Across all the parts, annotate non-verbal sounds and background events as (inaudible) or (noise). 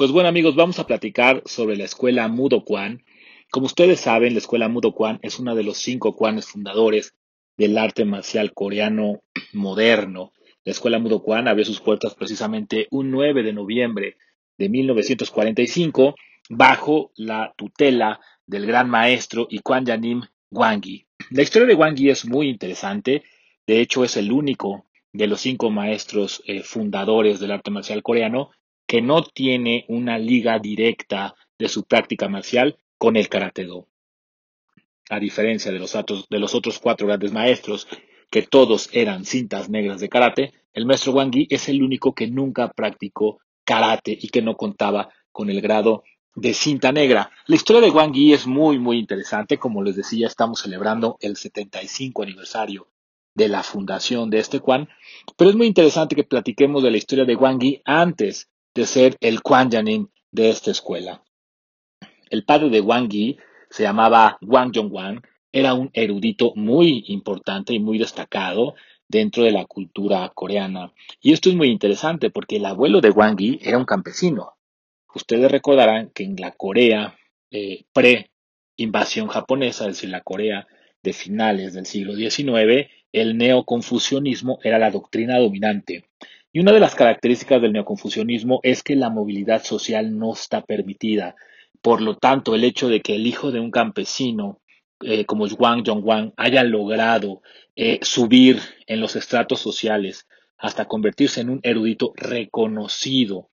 Pues bueno amigos, vamos a platicar sobre la escuela Mudo Kwan. Como ustedes saben, la escuela Mudo Kwan es una de los cinco Kwanes fundadores del arte marcial coreano moderno. La escuela Mudo Kwan abrió sus puertas precisamente un 9 de noviembre de 1945 bajo la tutela del gran maestro Ikwan Yanim Wangi. La historia de Wangi es muy interesante, de hecho es el único de los cinco maestros eh, fundadores del arte marcial coreano que no tiene una liga directa de su práctica marcial con el Karate Do. A diferencia de los, otros, de los otros cuatro grandes maestros, que todos eran cintas negras de karate, el maestro Wang Yi es el único que nunca practicó karate y que no contaba con el grado de cinta negra. La historia de Wang Yi es muy, muy interesante. Como les decía, estamos celebrando el 75 aniversario de la fundación de este Quan, pero es muy interesante que platiquemos de la historia de Wang Yi antes de ser el Quan Yanin de esta escuela. El padre de Wang Yi se llamaba Wang Yongwan, era un erudito muy importante y muy destacado dentro de la cultura coreana. Y esto es muy interesante porque el abuelo de Wang Yi era un campesino. Ustedes recordarán que en la Corea eh, pre-invasión japonesa, es decir, la Corea de finales del siglo XIX, el neoconfucianismo era la doctrina dominante. Y una de las características del neoconfucianismo es que la movilidad social no está permitida. Por lo tanto, el hecho de que el hijo de un campesino eh, como Wang Yongwan haya logrado eh, subir en los estratos sociales hasta convertirse en un erudito reconocido,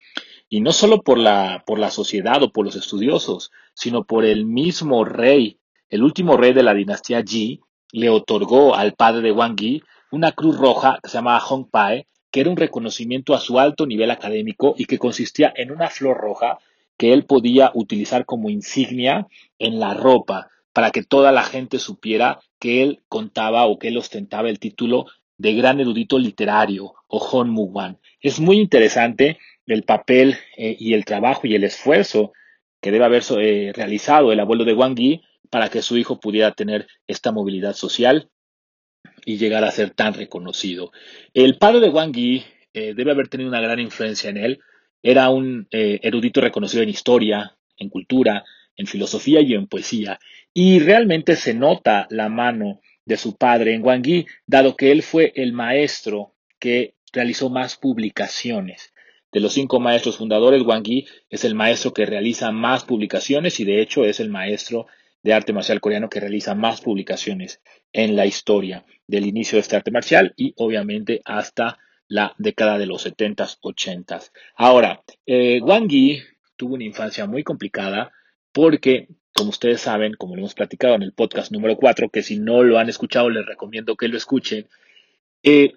y no solo por la, por la sociedad o por los estudiosos, sino por el mismo rey, el último rey de la dinastía Ji, le otorgó al padre de Wang Yi una cruz roja que se llamaba Hong Pae, que era un reconocimiento a su alto nivel académico y que consistía en una flor roja que él podía utilizar como insignia en la ropa para que toda la gente supiera que él contaba o que él ostentaba el título de gran erudito literario o Hon Wan. Es muy interesante el papel eh, y el trabajo y el esfuerzo que debe haber eh, realizado el abuelo de Wang Yi para que su hijo pudiera tener esta movilidad social y llegar a ser tan reconocido. El padre de Wang Yi eh, debe haber tenido una gran influencia en él. Era un eh, erudito reconocido en historia, en cultura, en filosofía y en poesía. Y realmente se nota la mano de su padre en Wang Yi, dado que él fue el maestro que realizó más publicaciones. De los cinco maestros fundadores, Wang Yi es el maestro que realiza más publicaciones y de hecho es el maestro de arte marcial coreano que realiza más publicaciones en la historia del inicio de este arte marcial y obviamente hasta la década de los 70s, 80s. Ahora, eh, Wang Yi tuvo una infancia muy complicada porque, como ustedes saben, como lo hemos platicado en el podcast número 4, que si no lo han escuchado les recomiendo que lo escuchen, eh,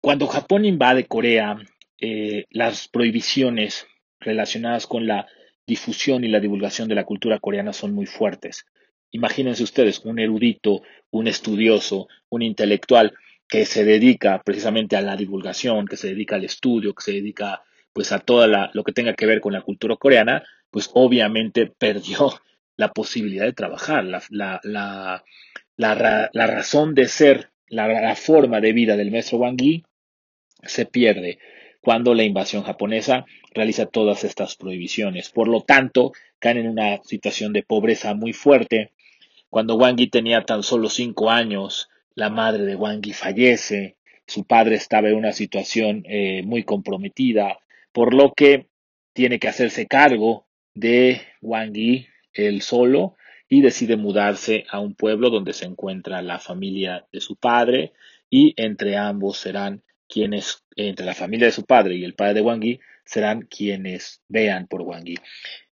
cuando Japón invade Corea, eh, las prohibiciones relacionadas con la difusión y la divulgación de la cultura coreana son muy fuertes. Imagínense ustedes un erudito, un estudioso, un intelectual que se dedica precisamente a la divulgación, que se dedica al estudio, que se dedica pues a todo lo que tenga que ver con la cultura coreana, pues obviamente (laughs) perdió la posibilidad de trabajar, la, la, la, razón de ser, la, forma de vida del maestro Wang Yi se pierde cuando la invasión japonesa realiza todas estas prohibiciones. Por lo tanto, caen en una situación de pobreza muy fuerte, cuando Wang Yi tenía tan solo cinco años, la madre de Wang Yi fallece, su padre estaba en una situación eh, muy comprometida, por lo que tiene que hacerse cargo de Wang Yi él solo y decide mudarse a un pueblo donde se encuentra la familia de su padre y entre ambos serán quienes, entre la familia de su padre y el padre de Wang Yi, serán quienes vean por Wang Yi.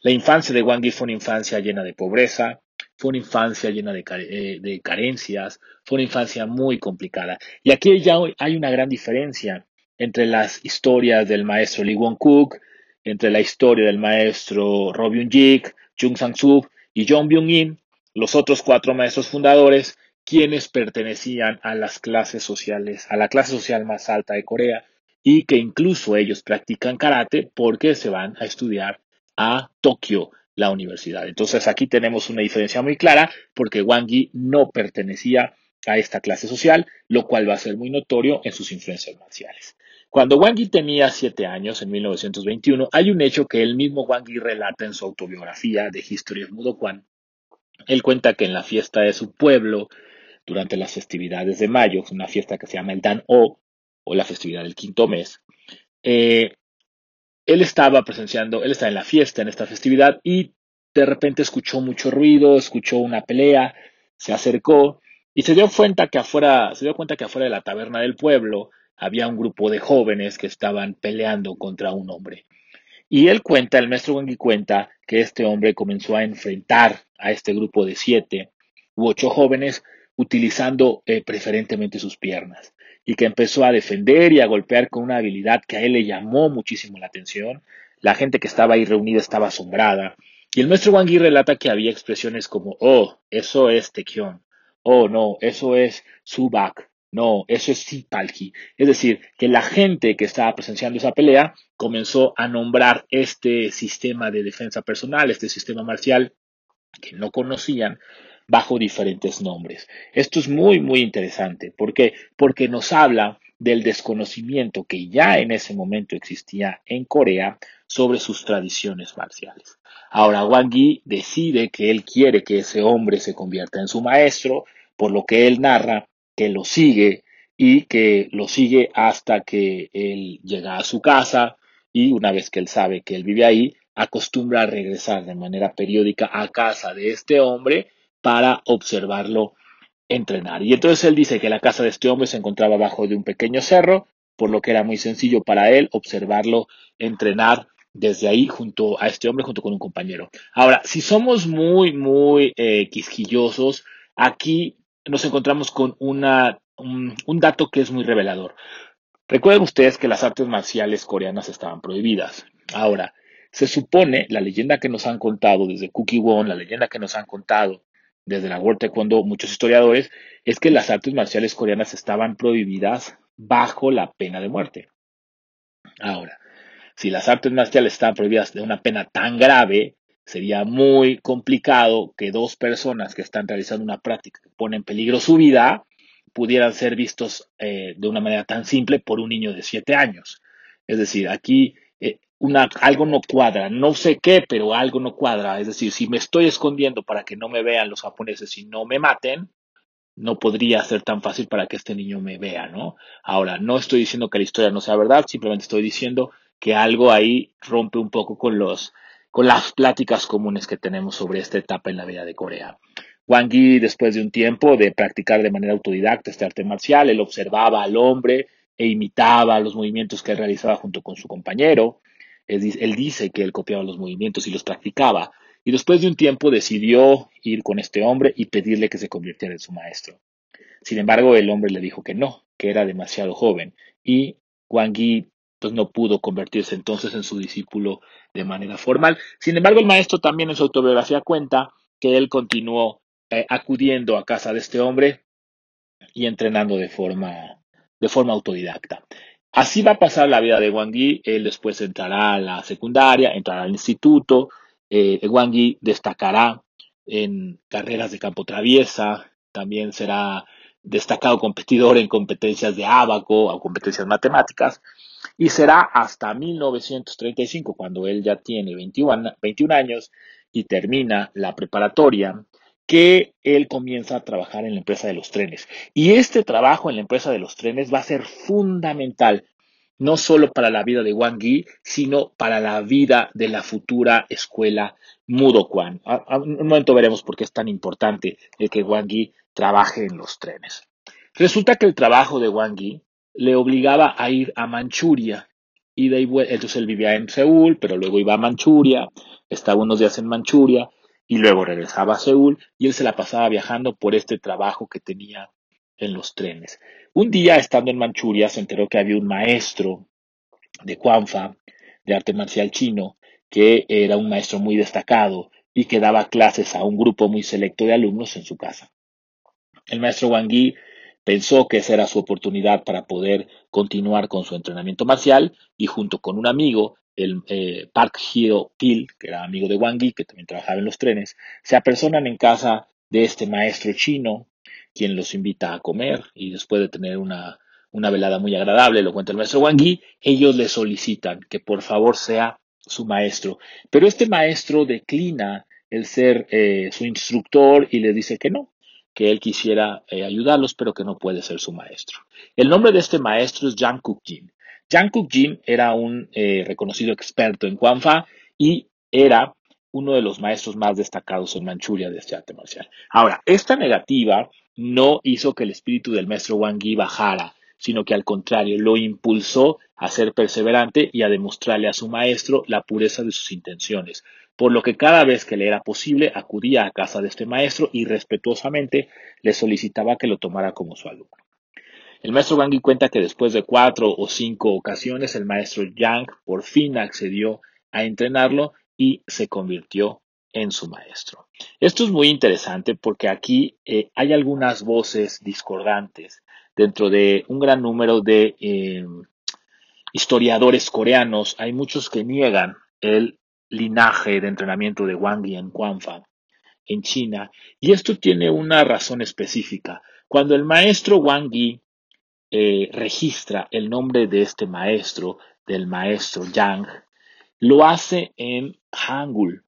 La infancia de Wang Yi fue una infancia llena de pobreza, fue una infancia llena eh, de, carencias, fue una infancia muy complicada. Y aquí ya hay una gran diferencia entre las historias del maestro Lee Won-kook, entre la historia del maestro Roh Byung-jik, Chung Sang-suk y Jong Byung-in, los otros cuatro maestros fundadores, quienes pertenecían a las clases sociales, a la clase social más alta de Corea, y que incluso ellos practican karate porque se van a estudiar a Tokio la universidad. Entonces aquí tenemos una diferencia muy clara porque Wang Yi no pertenecía a esta clase social, lo cual va a ser muy notorio en sus influencias marciales. Cuando Wang Yi tenía siete años, en 1921, hay un hecho que el mismo Wang Yi relata en su autobiografía de History of Mudo Kwan. Él cuenta que en la fiesta de su pueblo, durante las festividades de mayo, una fiesta que se llama el Dan O, o la festividad del quinto mes, eh, él estaba presenciando, él estaba en la fiesta, en esta festividad, y de repente escuchó mucho ruido, escuchó una pelea, se acercó y se dio cuenta que afuera, se dio cuenta que afuera de la taberna del pueblo había un grupo de jóvenes que estaban peleando contra un hombre. Y él cuenta, el maestro Wengi cuenta que este hombre comenzó a enfrentar a este grupo de siete u ocho jóvenes utilizando eh, preferentemente sus piernas y que empezó a defender y a golpear con una habilidad que a él le llamó muchísimo la atención. La gente que estaba ahí reunida estaba asombrada. Y el maestro Wang Yi relata que había expresiones como, oh, eso es Tekion, oh, no, eso es Subak, no, eso es Sipalki. Es decir, que la gente que estaba presenciando esa pelea comenzó a nombrar este sistema de defensa personal, este sistema marcial que no conocían bajo diferentes nombres. Esto es muy, muy interesante. ¿Por qué? Porque nos habla del desconocimiento que ya en ese momento existía en Corea sobre sus tradiciones marciales. Ahora Wang Yi decide que él quiere que ese hombre se convierta en su maestro, por lo que él narra que lo sigue y que lo sigue hasta que él llega a su casa y una vez que él sabe que él vive ahí, acostumbra a regresar de manera periódica a casa de este hombre para observarlo entrenar. Y entonces él dice que la casa de este hombre se encontraba bajo de un pequeño cerro, por lo que era muy sencillo para él observarlo entrenar desde ahí junto a este hombre, junto con un compañero. Ahora, si somos muy, muy eh, quisquillosos, aquí nos encontramos con una, un, un dato que es muy revelador. Recuerden ustedes que las artes marciales coreanas estaban prohibidas. Ahora, se supone, la leyenda que nos han contado desde Cookie Won, la leyenda que nos han contado desde la World Taekwondo muchos historiadores, es que las artes marciales coreanas estaban prohibidas bajo la pena de muerte. Ahora, si las artes marciales estaban prohibidas de una pena tan grave, sería muy complicado que dos personas que están realizando una práctica que pone en peligro su vida pudieran ser vistos eh, de una manera tan simple por un niño de siete años. Es decir, aquí algo no cuadra, no sé qué, pero algo no cuadra. Es decir, si me estoy escondiendo para que no me vean los japoneses y no me maten, no podría ser tan fácil para que este niño me vea, ¿no? Ahora, no estoy diciendo que la historia no sea verdad, simplemente estoy diciendo que algo ahí rompe un poco con los con las pláticas comunes que tenemos sobre esta etapa en la vida de Corea. Wang Yi, después de un tiempo de practicar de manera autodidacta este arte marcial, él observaba al hombre e imitaba los movimientos que él realizaba junto con su compañero. Él, dice que él copiaba los movimientos y los practicaba, y después de un tiempo decidió ir con este hombre y pedirle que se convirtiera en su maestro. Sin embargo, el hombre le dijo que no, que era demasiado joven, y Wang Yi pues no pudo convertirse entonces en su discípulo de manera formal. Sin embargo, el maestro también en su autobiografía cuenta que él continuó eh, acudiendo a casa de este hombre y entrenando de forma, de forma autodidacta. Así va a pasar la vida de Wang Yi. Él después entrará a la secundaria, entrará al instituto. Eh, Wang Yi destacará en carreras de campo traviesa. También será destacado competidor en competencias de abaco o competencias matemáticas. Y será hasta 1935, cuando él ya tiene 21, 21 años y termina la preparatoria, que él comienza a trabajar en la empresa de los trenes. Y este trabajo en la empresa de los trenes va a ser fundamental, no solo para la vida de Wang Yi, sino para la vida de la futura escuela Mudo Kwan. A, un momento veremos por qué es tan importante el que Wang Yi trabaje en los trenes. Resulta que el trabajo de Wang Yi le obligaba a ir a Manchuria. Y de entonces él vivía en Seúl, pero luego iba a Manchuria, estaba unos días en Manchuria, y luego regresaba a Seúl y él se la pasaba viajando por este trabajo que tenía en los trenes. Un día, estando en Manchuria, se enteró que había un maestro de Kwanfa, de arte marcial chino, que era un maestro muy destacado y que daba clases a un grupo muy selecto de alumnos en su casa. El maestro Wang Yi pensó que esa era su oportunidad para poder continuar con su entrenamiento marcial y junto con un amigo el eh, Park Hyo Pil, que era amigo de Wang Yi, que también trabajaba en los trenes, se apersonan en casa de este maestro chino, quien los invita a comer y después de tener una, una velada muy agradable, lo cuenta el maestro Wang Yi, ellos le solicitan que por favor sea su maestro. Pero este maestro declina el ser eh, su instructor y le dice que no, que él quisiera eh, ayudarlos, pero que no puede ser su maestro. El nombre de este maestro es Yang Kukjin. Yang Kukjin era un eh, reconocido experto en Fa y era uno de los maestros más destacados en Manchuria de este arte marcial. Ahora, esta negativa no hizo que el espíritu del maestro Wang Yi bajara, sino que al contrario, lo impulsó a ser perseverante y a demostrarle a su maestro la pureza de sus intenciones, por lo que cada vez que le era posible acudía a casa de este maestro y respetuosamente le solicitaba que lo tomara como su alumno. El maestro Wang cuenta que después de cuatro o cinco ocasiones el maestro Yang por fin accedió a entrenarlo y se convirtió en su maestro. Esto es muy interesante porque aquí eh, hay algunas voces discordantes dentro de un gran número de eh, historiadores coreanos. Hay muchos que niegan el linaje de entrenamiento de Wang Yi en Quanfa en China y esto tiene una razón específica. Cuando el maestro Wang Yi eh, registra el nombre de este maestro, del maestro Yang, lo hace en Hangul,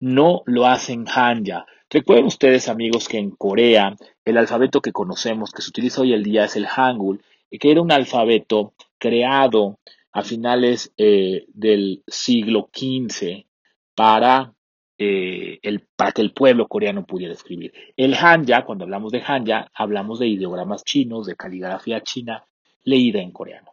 no lo hace en Hanja. Recuerden ustedes, amigos, que en Corea el alfabeto que conocemos, que se utiliza hoy en día, es el Hangul, que era un alfabeto creado a finales eh, del siglo XV para, eh, el, para que el pueblo coreano pudiera escribir. El Hanja, cuando hablamos de Hanja, hablamos de ideogramas chinos, de caligrafía china leída en coreano.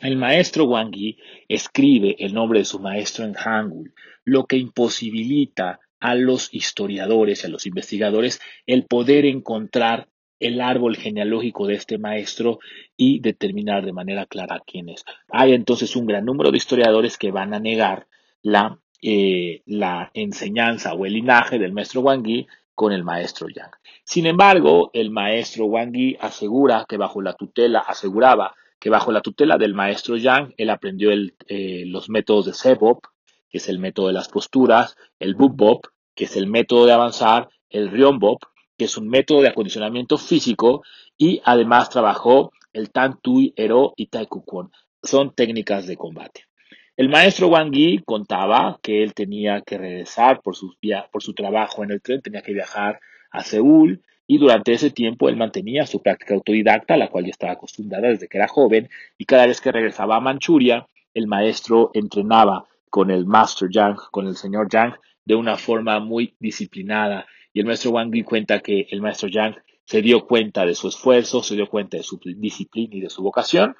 El maestro Wang Yi escribe el nombre de su maestro en Hangul, lo que imposibilita a los historiadores y a los investigadores el poder encontrar el árbol genealógico de este maestro y determinar de manera clara quién es. Hay entonces un gran número de historiadores que van a negar la, eh, la enseñanza o el linaje del maestro Wang Yi con el maestro Yang. Sin embargo, el maestro Wang Yi asegura que bajo la tutela, aseguraba que bajo la tutela del maestro Yang, él aprendió eh, los métodos de Sebop, que es el método de las posturas, el Buk que es el método de avanzar, el Rionbop, que es un método de acondicionamiento físico, y además trabajó el Tan Tui, Ero y Taekwondo. Son técnicas de combate. El maestro Wang Yi contaba que él tenía que regresar por su, por su trabajo en el tren, tenía que viajar a Seúl, y durante ese tiempo él mantenía su práctica autodidacta, a la cual ya estaba acostumbrada desde que era joven, y cada vez que regresaba a Manchuria, el maestro entrenaba con el Master Yang, con el señor Yang, de una forma muy disciplinada. Y el maestro Wang Yi cuenta que el maestro Yang se dio cuenta de su esfuerzo, se dio cuenta de su disciplina y de su vocación,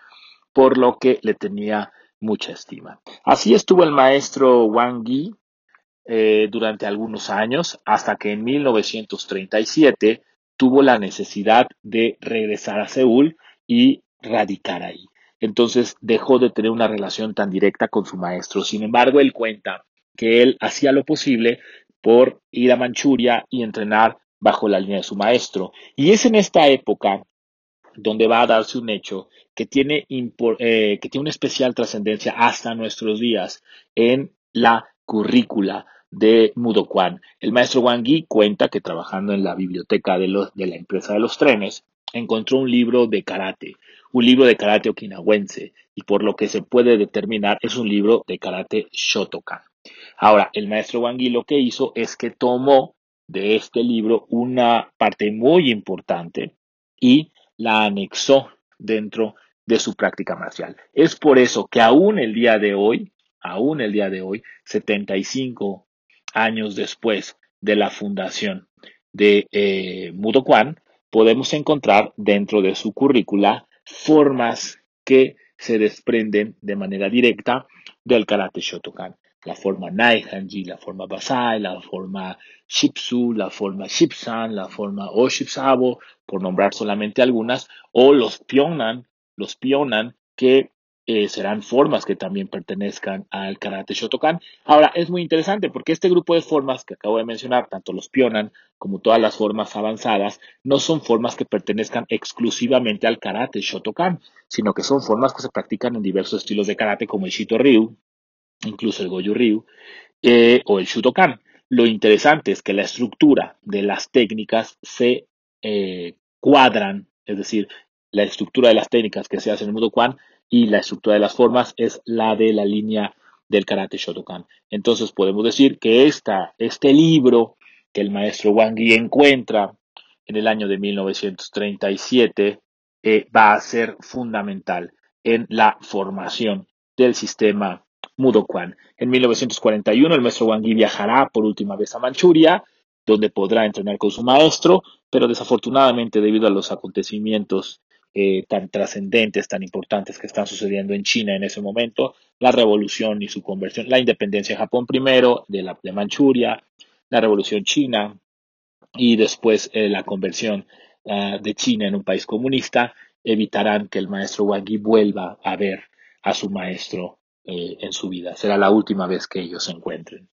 por lo que le tenía mucha estima. Así estuvo el maestro Wang Yi eh, durante algunos años, hasta que en 1937 tuvo la necesidad de regresar a Seúl y radicar ahí. Entonces dejó de tener una relación tan directa con su maestro. Sin embargo, él cuenta que él hacía lo posible por ir a Manchuria y entrenar bajo la línea de su maestro. Y es en esta época donde va a darse un hecho que tiene, eh, que tiene una especial trascendencia hasta nuestros días en la currícula de Mudokwon. El maestro Wang Yi cuenta que trabajando en la biblioteca de, de la empresa de los trenes, encontró un libro de karate, un libro de karate okinawense, y por lo que se puede determinar es un libro de karate Shotokan. Ahora, el maestro Wang Yi lo que hizo es que tomó de este libro una parte muy importante y la anexó dentro de su práctica marcial. Es por eso que aún el día de hoy, aún el día de hoy, 75 años después de la fundación de eh, Mudo podemos encontrar dentro de su currícula formas que se desprenden de manera directa del karate Shotokan. La forma Naihanji, la forma Basai, la forma Shipsu, la forma Shipsan, la forma Oshipsabo, por nombrar solamente algunas, o los Pionan, los Pionan que eh, serán formas que también pertenezcan al karate Shotokan. Ahora, es muy interesante porque este grupo de formas que acabo de mencionar, tanto los Pionan como todas las formas avanzadas, no son formas que pertenezcan exclusivamente al karate Shotokan, sino que son formas que se practican en diversos estilos de karate como el Shito Ryu, incluso el Goju Ryu, eh, o el Shutokan. Lo interesante es que la estructura de las técnicas se eh, cuadran, es decir, la estructura de las técnicas que se hacen en Mudokan y la estructura de las formas es la de la línea del karate Shotokan. Entonces podemos decir que esta, este libro que el maestro Wang Yi encuentra en el año de 1937 eh, va a ser fundamental en la formación del sistema Mudokan. En 1941 el maestro Wang Yi viajará por última vez a Manchuria, donde podrá entrenar con su maestro, pero desafortunadamente debido a los acontecimientos eh, tan trascendentes, tan importantes que están sucediendo en China en ese momento, la revolución y su conversión, la independencia de Japón primero, de Manchuria, la revolución china y después eh, la conversión ah, de China en un país comunista, evitarán que el maestro Wang Yi vuelva a ver a su maestro eh, en su vida. Será la última vez que ellos se encuentren.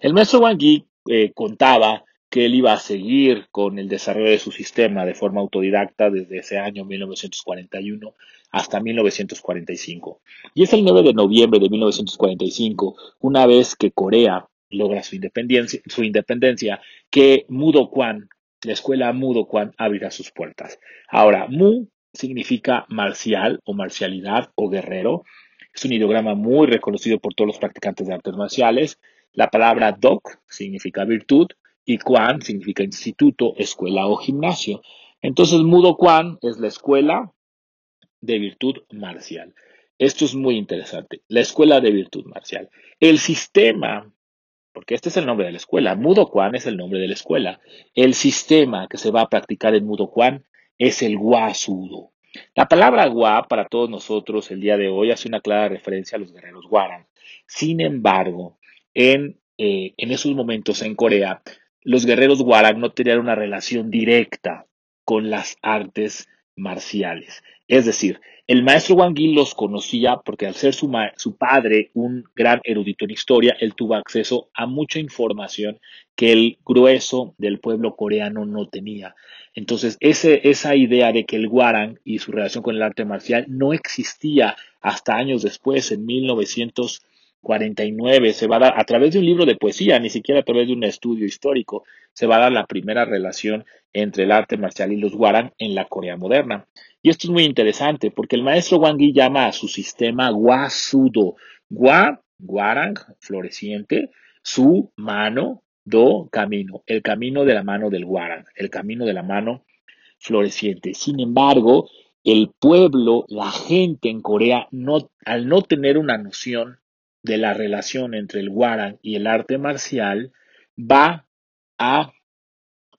El maestro Wang Yi contaba que él iba a seguir con el desarrollo de su sistema de forma autodidacta desde ese año 1941 hasta 1945. Y es el 9 de noviembre de 1945, una vez que Corea logra su independencia, su independencia que Mudo Kwan, la escuela Mudo Kwan, abrirá sus puertas. Ahora, Mu significa marcial o marcialidad o guerrero. Es un ideograma muy reconocido por todos los practicantes de artes marciales. La palabra Dok significa virtud y Kwan significa instituto, escuela o gimnasio. Entonces, Mudo Kwan es la escuela de virtud marcial. Esto es muy interesante, la escuela de virtud marcial. El sistema, porque este es el nombre de la escuela, Mudo Kwan es el nombre de la escuela. El sistema que se va a practicar en Mudo Kwan es el Gua Sudo. La palabra Gua para todos nosotros el día de hoy hace una clara referencia a los guerreros Guaran. Sin embargo, en, eh, en esos momentos en Corea los guerreros Warang no tenían una relación directa con las artes marciales. Es decir, el maestro Wang Yi los conocía porque al ser su, padre un gran erudito en historia, él tuvo acceso a mucha información que el grueso del pueblo coreano no tenía. Entonces, esa idea de que el Warang y su relación con el arte marcial no existía hasta años después, en 1900 49 se va a dar a través de un libro de poesía, ni siquiera a través de un estudio histórico, se va a dar la primera relación entre el arte marcial y los Warang en la Corea moderna. Y esto es muy interesante porque el maestro Wang Yi llama a su sistema Sudo. Gua, Warang, floreciente, su, mano, do, camino, el camino de la mano del Warang, el camino de la mano floreciente. Sin embargo, el pueblo, la gente en Corea, no, al no tener una noción de la relación entre el Warang y el arte marcial va a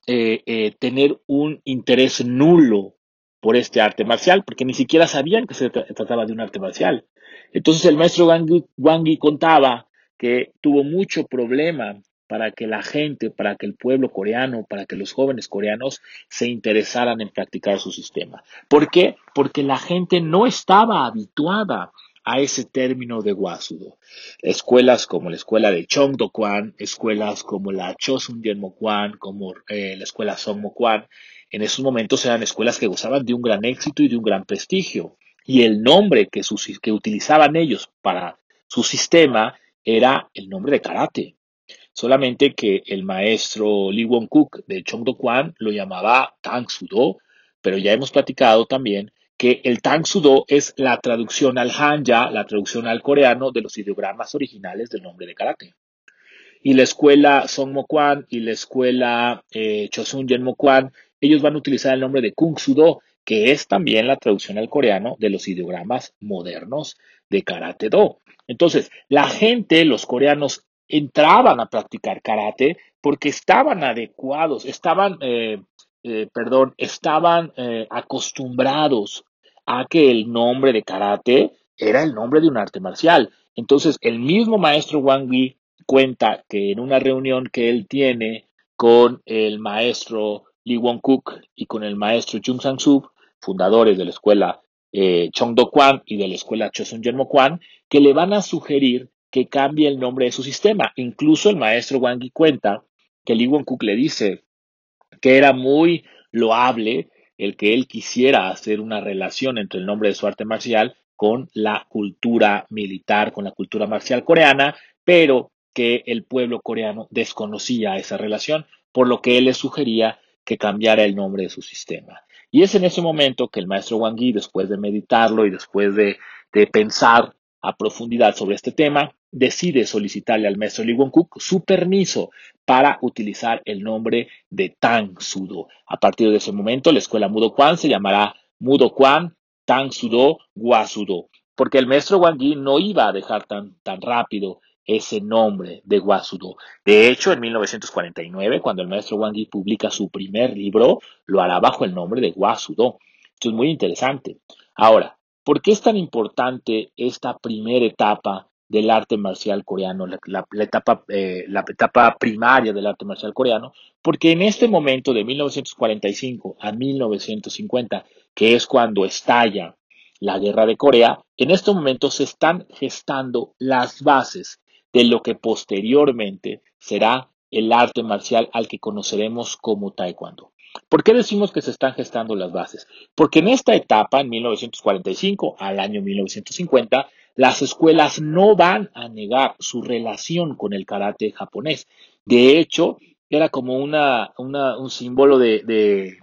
eh, eh, tener un interés nulo por este arte marcial, porque ni siquiera sabían que se trataba de un arte marcial. Entonces el maestro Wang Yi contaba que tuvo mucho problema para que la gente, para que el pueblo coreano, para que los jóvenes coreanos se interesaran en practicar su sistema. ¿Por qué? Porque la gente no estaba habituada a ese término de Wasudo. Escuelas como la escuela de Chongdo-kwan, escuelas como la Chosun Kwan, como eh, la escuela Songmo-kwan, en esos momentos eran escuelas que gozaban de un gran éxito y de un gran prestigio. Y el nombre que, utilizaban ellos para su sistema era el nombre de karate. Solamente que el maestro Lee Won-kuk de Chongdo-kwan lo llamaba Tang Sudo, pero ya hemos platicado también que el Tang Sudo es la traducción al Hanja, la traducción al coreano de los ideogramas originales del nombre de karate. Y la escuela Song Mo Kwan y la escuela eh, Chosun Yen Kwan, ellos van a utilizar el nombre de Kung Sudo, que es también la traducción al coreano de los ideogramas modernos de Karate Do. Entonces, la gente, los coreanos, entraban a practicar karate porque estaban adecuados, estaban, eh, eh, perdón, estaban acostumbrados a que el nombre de karate era el nombre de un arte marcial. Entonces, el mismo maestro Wang Yi cuenta que en una reunión que él tiene con el maestro Lee Won-kuk y con el maestro Jung Sang-soo, fundadores de la escuela eh, Do Kwan y de la escuela Chosun Yenmo Kwan, que le van a sugerir que cambie el nombre de su sistema. Incluso el maestro Wang Yi cuenta que Lee Won-kuk le dice que era muy loable el que él quisiera hacer una relación entre el nombre de su arte marcial con la cultura militar, con la cultura marcial coreana, pero que el pueblo coreano desconocía esa relación, por lo que él le sugería que cambiara el nombre de su sistema. Y es en ese momento que el maestro Wang Yi, después de meditarlo y después de, de pensar a profundidad sobre este tema, decide solicitarle al maestro Li Wonkook su permiso para utilizar el nombre de Tang Sudo. A partir de ese momento, la escuela Mudo Kwan se llamará Mudo Kwan Tang Sudo Guasudo, porque el maestro Wang Yi no iba a dejar tan, tan rápido ese nombre de Guasudo. De hecho, en 1949, cuando el maestro Wang Yi publica su primer libro, lo hará bajo el nombre de Guasudo. Esto es muy interesante. Ahora, ¿por qué es tan importante esta primera etapa del arte marcial coreano, la, etapa, eh, la etapa primaria del arte marcial coreano? Porque en este momento de 1945 a 1950, que es cuando estalla la guerra de Corea, en estos momentos se están gestando las bases de lo que posteriormente será el arte marcial al que conoceremos como Taekwondo. ¿Por qué decimos que se están gestando las bases? Porque en esta etapa, en 1945 al año 1950, las escuelas no van a negar su relación con el karate japonés. De hecho, era como una, un símbolo de,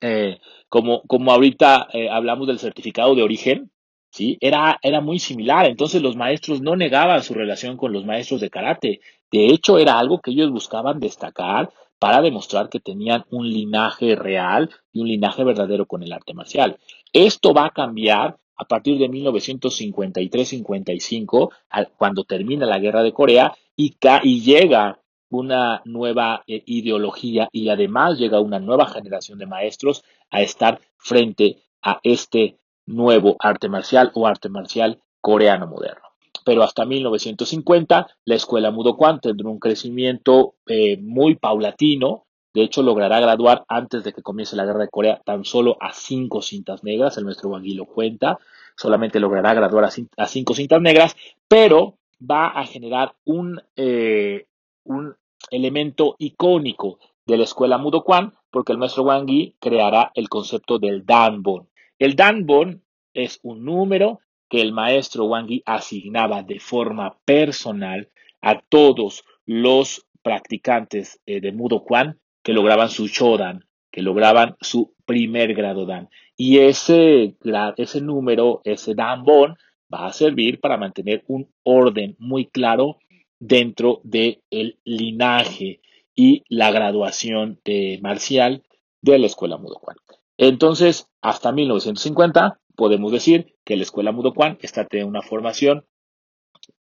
eh, como, como ahorita eh, hablamos del certificado de origen, ¿sí? Era, era muy similar. Entonces los maestros no negaban su relación con los maestros de karate. De hecho, era algo que ellos buscaban destacar para demostrar que tenían un linaje real y un linaje verdadero con el arte marcial. Esto va a cambiar a partir de 1953-55, cuando termina la guerra de Corea y, y llega una nueva eh, ideología y además llega una nueva generación de maestros a estar frente a este nuevo arte marcial o arte marcial coreano moderno. Pero hasta 1950 la escuela Mudokwon tendrá un crecimiento eh, muy paulatino. De hecho, logrará graduar antes de que comience la guerra de Corea tan solo a cinco cintas negras. El nuestro Wangui lo cuenta. Solamente logrará graduar a, cinco cintas negras, pero va a generar un, eh, un elemento icónico de la escuela Mudokwon porque el maestro Wangui creará el concepto del Danbon. El Danbon es un número que el maestro Wangui asignaba de forma personal a todos los practicantes eh, de Mudo Kwan que lograban su Shodan, que lograban su primer grado Dan. Y ese, ese número, ese Danbon, va a servir para mantener un orden muy claro dentro del linaje y la graduación de marcial de la escuela Mudo Kwan. Entonces, hasta 1950, podemos decir que la escuela Mudo Kwan está teniendo una formación,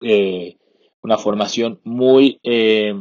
eh, una formación muy eh,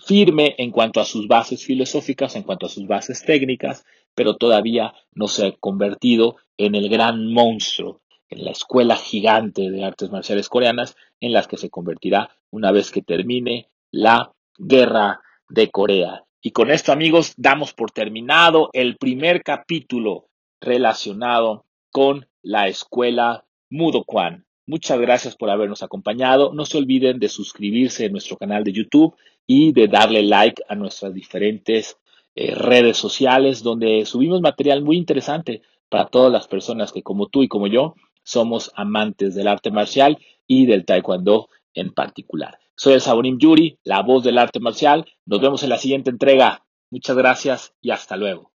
firme en cuanto a sus bases filosóficas, en cuanto a sus bases técnicas, pero todavía no se ha convertido en el gran monstruo, en la escuela gigante de artes marciales coreanas, en las que se convertirá una vez que termine la guerra de Corea. Y con esto, amigos, damos por terminado el primer capítulo relacionado con la escuela Mudo Kwan. Muchas gracias por habernos acompañado. No se olviden de suscribirse a nuestro canal de YouTube y de darle like a nuestras diferentes eh, redes sociales donde subimos material muy interesante para todas las personas que como tú y como yo somos amantes del arte marcial y del taekwondo en particular. Soy el Sabonim Yuri, la voz del arte marcial. Nos vemos en la siguiente entrega. Muchas gracias y hasta luego.